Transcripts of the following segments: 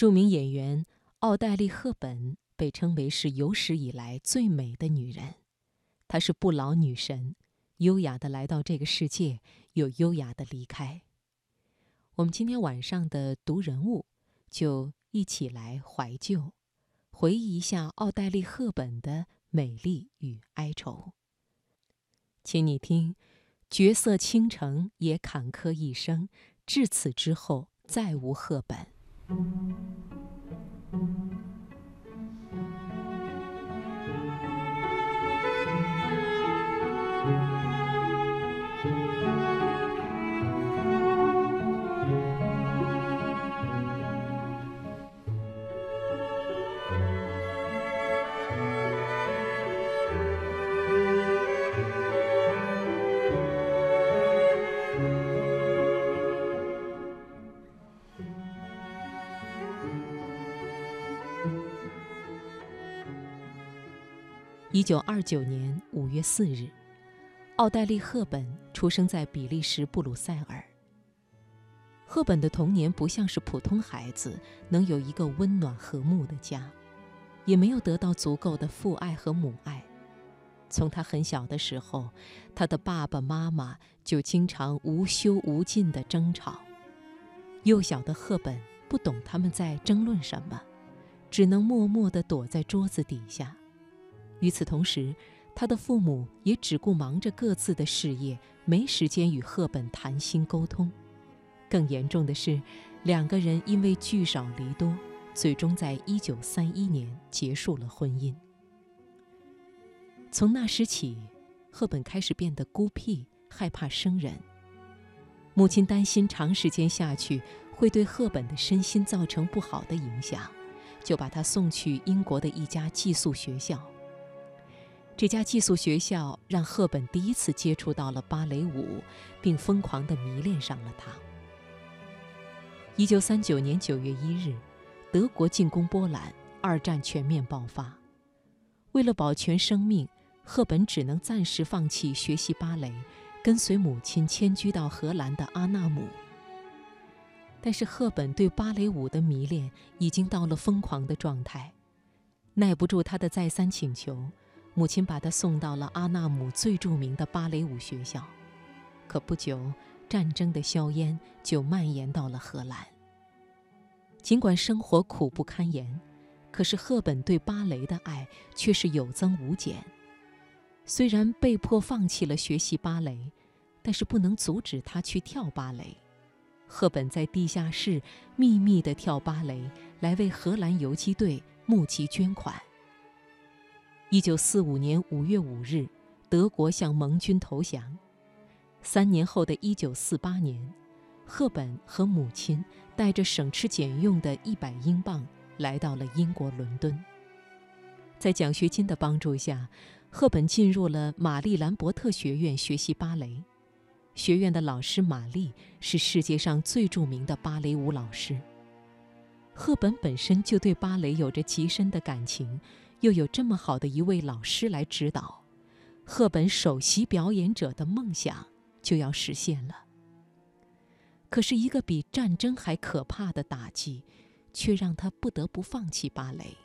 著名演员奥黛丽·赫本被称为是有史以来最美的女人。她是不老女神，优雅的来到这个世界，又优雅的离开。我们今天晚上的读人物，就一起来怀旧，回忆一下奥黛丽·赫本的美丽与哀愁。请你听：绝色倾城也坎坷一生，至此之后再无赫本。Música 一九二九年五月四日，奥黛丽·赫本出生在比利时布鲁塞尔。赫本的童年不像是普通孩子能有一个温暖和睦的家，也没有得到足够的父爱和母爱。从他很小的时候，他的爸爸妈妈就经常无休无尽的争吵。幼小的赫本不懂他们在争论什么，只能默默地躲在桌子底下。与此同时，他的父母也只顾忙着各自的事业，没时间与赫本谈心沟通。更严重的是，两个人因为聚少离多，最终在1931年结束了婚姻。从那时起，赫本开始变得孤僻，害怕生人。母亲担心长时间下去会对赫本的身心造成不好的影响，就把她送去英国的一家寄宿学校。这家寄宿学校让赫本第一次接触到了芭蕾舞，并疯狂地迷恋上了它。一九三九年九月一日，德国进攻波兰，二战全面爆发。为了保全生命，赫本只能暂时放弃学习芭蕾，跟随母亲迁居到荷兰的阿纳姆。但是赫本对芭蕾舞的迷恋已经到了疯狂的状态，耐不住他的再三请求。母亲把他送到了阿纳姆最著名的芭蕾舞学校，可不久，战争的硝烟就蔓延到了荷兰。尽管生活苦不堪言，可是赫本对芭蕾的爱却是有增无减。虽然被迫放弃了学习芭蕾，但是不能阻止他去跳芭蕾。赫本在地下室秘密地跳芭蕾，来为荷兰游击队募集捐款。一九四五年五月五日，德国向盟军投降。三年后的一九四八年，赫本和母亲带着省吃俭用的一百英镑来到了英国伦敦。在奖学金的帮助下，赫本进入了玛丽兰伯特学院学习芭蕾。学院的老师玛丽是世界上最著名的芭蕾舞老师。赫本本身就对芭蕾有着极深的感情。又有这么好的一位老师来指导，赫本首席表演者的梦想就要实现了。可是，一个比战争还可怕的打击，却让他不得不放弃芭蕾，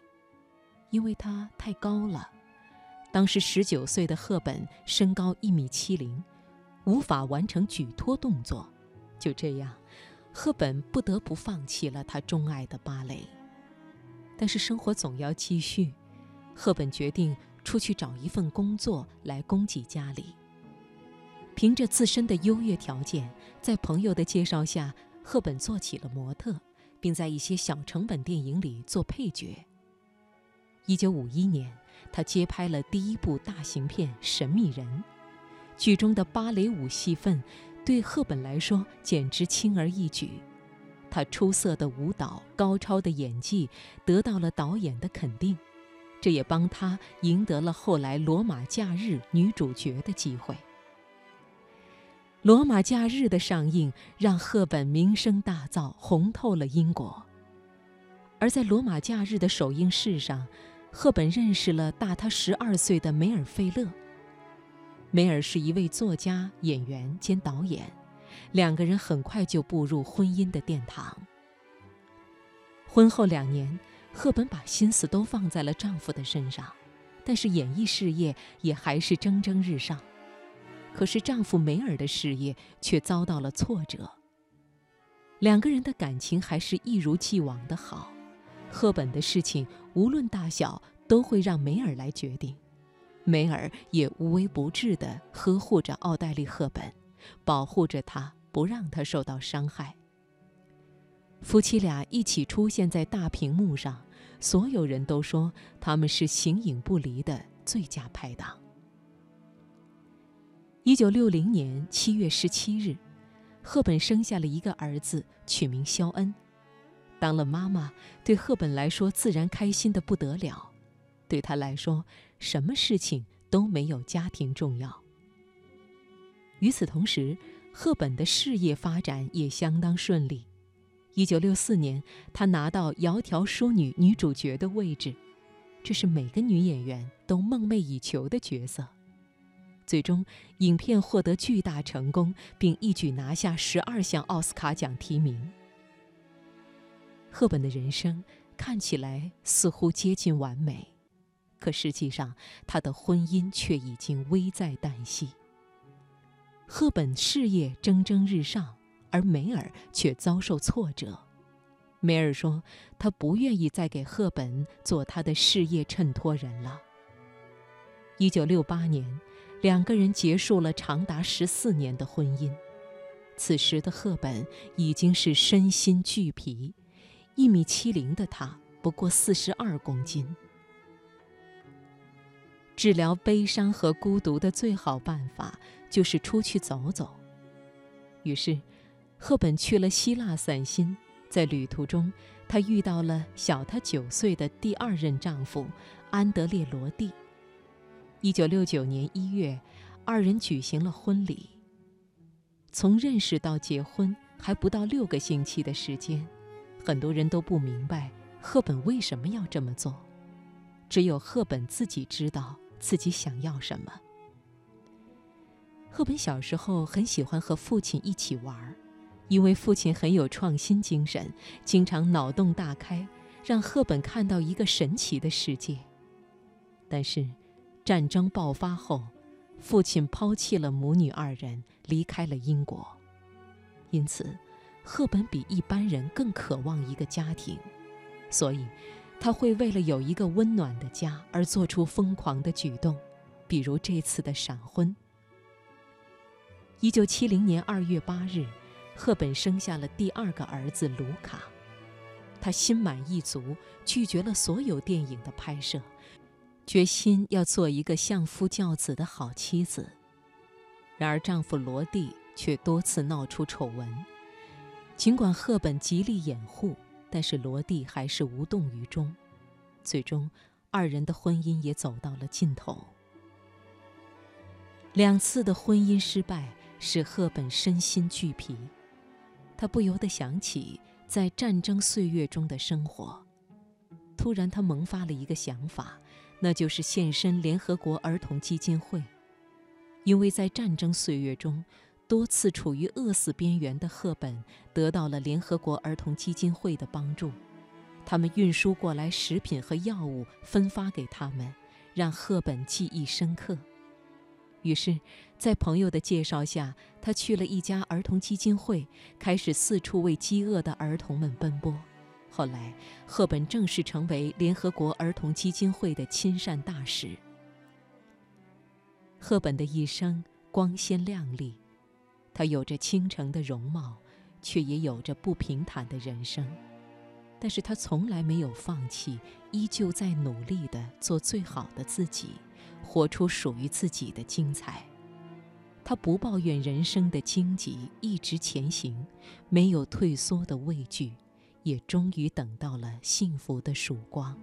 因为他太高了。当时十九岁的赫本身高一米七零，无法完成举托动作。就这样，赫本不得不放弃了他钟爱的芭蕾。但是，生活总要继续。赫本决定出去找一份工作来供给家里。凭着自身的优越条件，在朋友的介绍下，赫本做起了模特，并在一些小成本电影里做配角。一九五一年，他接拍了第一部大型片《神秘人》，剧中的芭蕾舞戏份对赫本来说简直轻而易举。他出色的舞蹈、高超的演技得到了导演的肯定。这也帮她赢得了后来《罗马假日》女主角的机会。《罗马假日》的上映让赫本名声大噪，红透了英国。而在《罗马假日》的首映式上，赫本认识了大她十二岁的梅尔费勒。梅尔是一位作家、演员兼导演，两个人很快就步入婚姻的殿堂。婚后两年，赫本把心思都放在了丈夫的身上，但是演艺事业也还是蒸蒸日上。可是丈夫梅尔的事业却遭到了挫折。两个人的感情还是一如既往的好，赫本的事情无论大小都会让梅尔来决定，梅尔也无微不至地呵护着奥黛丽·赫本，保护着她，不让她受到伤害。夫妻俩一起出现在大屏幕上，所有人都说他们是形影不离的最佳拍档。一九六零年七月十七日，赫本生下了一个儿子，取名肖恩。当了妈妈，对赫本来说自然开心的不得了。对她来说，什么事情都没有家庭重要。与此同时，赫本的事业发展也相当顺利。一九六四年，她拿到《窈窕淑女》女主角的位置，这是每个女演员都梦寐以求的角色。最终，影片获得巨大成功，并一举拿下十二项奥斯卡奖提名。赫本的人生看起来似乎接近完美，可实际上，她的婚姻却已经危在旦夕。赫本事业蒸蒸日上。而梅尔却遭受挫折。梅尔说：“他不愿意再给赫本做他的事业衬托人了。”一九六八年，两个人结束了长达十四年的婚姻。此时的赫本已经是身心俱疲，一米七零的她不过四十二公斤。治疗悲伤和孤独的最好办法就是出去走走。于是。赫本去了希腊散心，在旅途中，她遇到了小她九岁的第二任丈夫安德烈·罗蒂。一九六九年一月，二人举行了婚礼。从认识到结婚还不到六个星期的时间，很多人都不明白赫本为什么要这么做，只有赫本自己知道自己想要什么。赫本小时候很喜欢和父亲一起玩儿。因为父亲很有创新精神，经常脑洞大开，让赫本看到一个神奇的世界。但是，战争爆发后，父亲抛弃了母女二人，离开了英国。因此，赫本比一般人更渴望一个家庭，所以，他会为了有一个温暖的家而做出疯狂的举动，比如这次的闪婚。一九七零年二月八日。赫本生下了第二个儿子卢卡，她心满意足，拒绝了所有电影的拍摄，决心要做一个相夫教子的好妻子。然而，丈夫罗蒂却多次闹出丑闻。尽管赫本极力掩护，但是罗蒂还是无动于衷。最终，二人的婚姻也走到了尽头。两次的婚姻失败使赫本身心俱疲。他不由得想起在战争岁月中的生活，突然他萌发了一个想法，那就是献身联合国儿童基金会。因为在战争岁月中，多次处于饿死边缘的赫本得到了联合国儿童基金会的帮助，他们运输过来食品和药物分发给他们，让赫本记忆深刻。于是，在朋友的介绍下，他去了一家儿童基金会，开始四处为饥饿的儿童们奔波。后来，赫本正式成为联合国儿童基金会的亲善大使。赫本的一生光鲜亮丽，她有着倾城的容貌，却也有着不平坦的人生。但是她从来没有放弃，依旧在努力地做最好的自己。活出属于自己的精彩，他不抱怨人生的荆棘，一直前行，没有退缩的畏惧，也终于等到了幸福的曙光。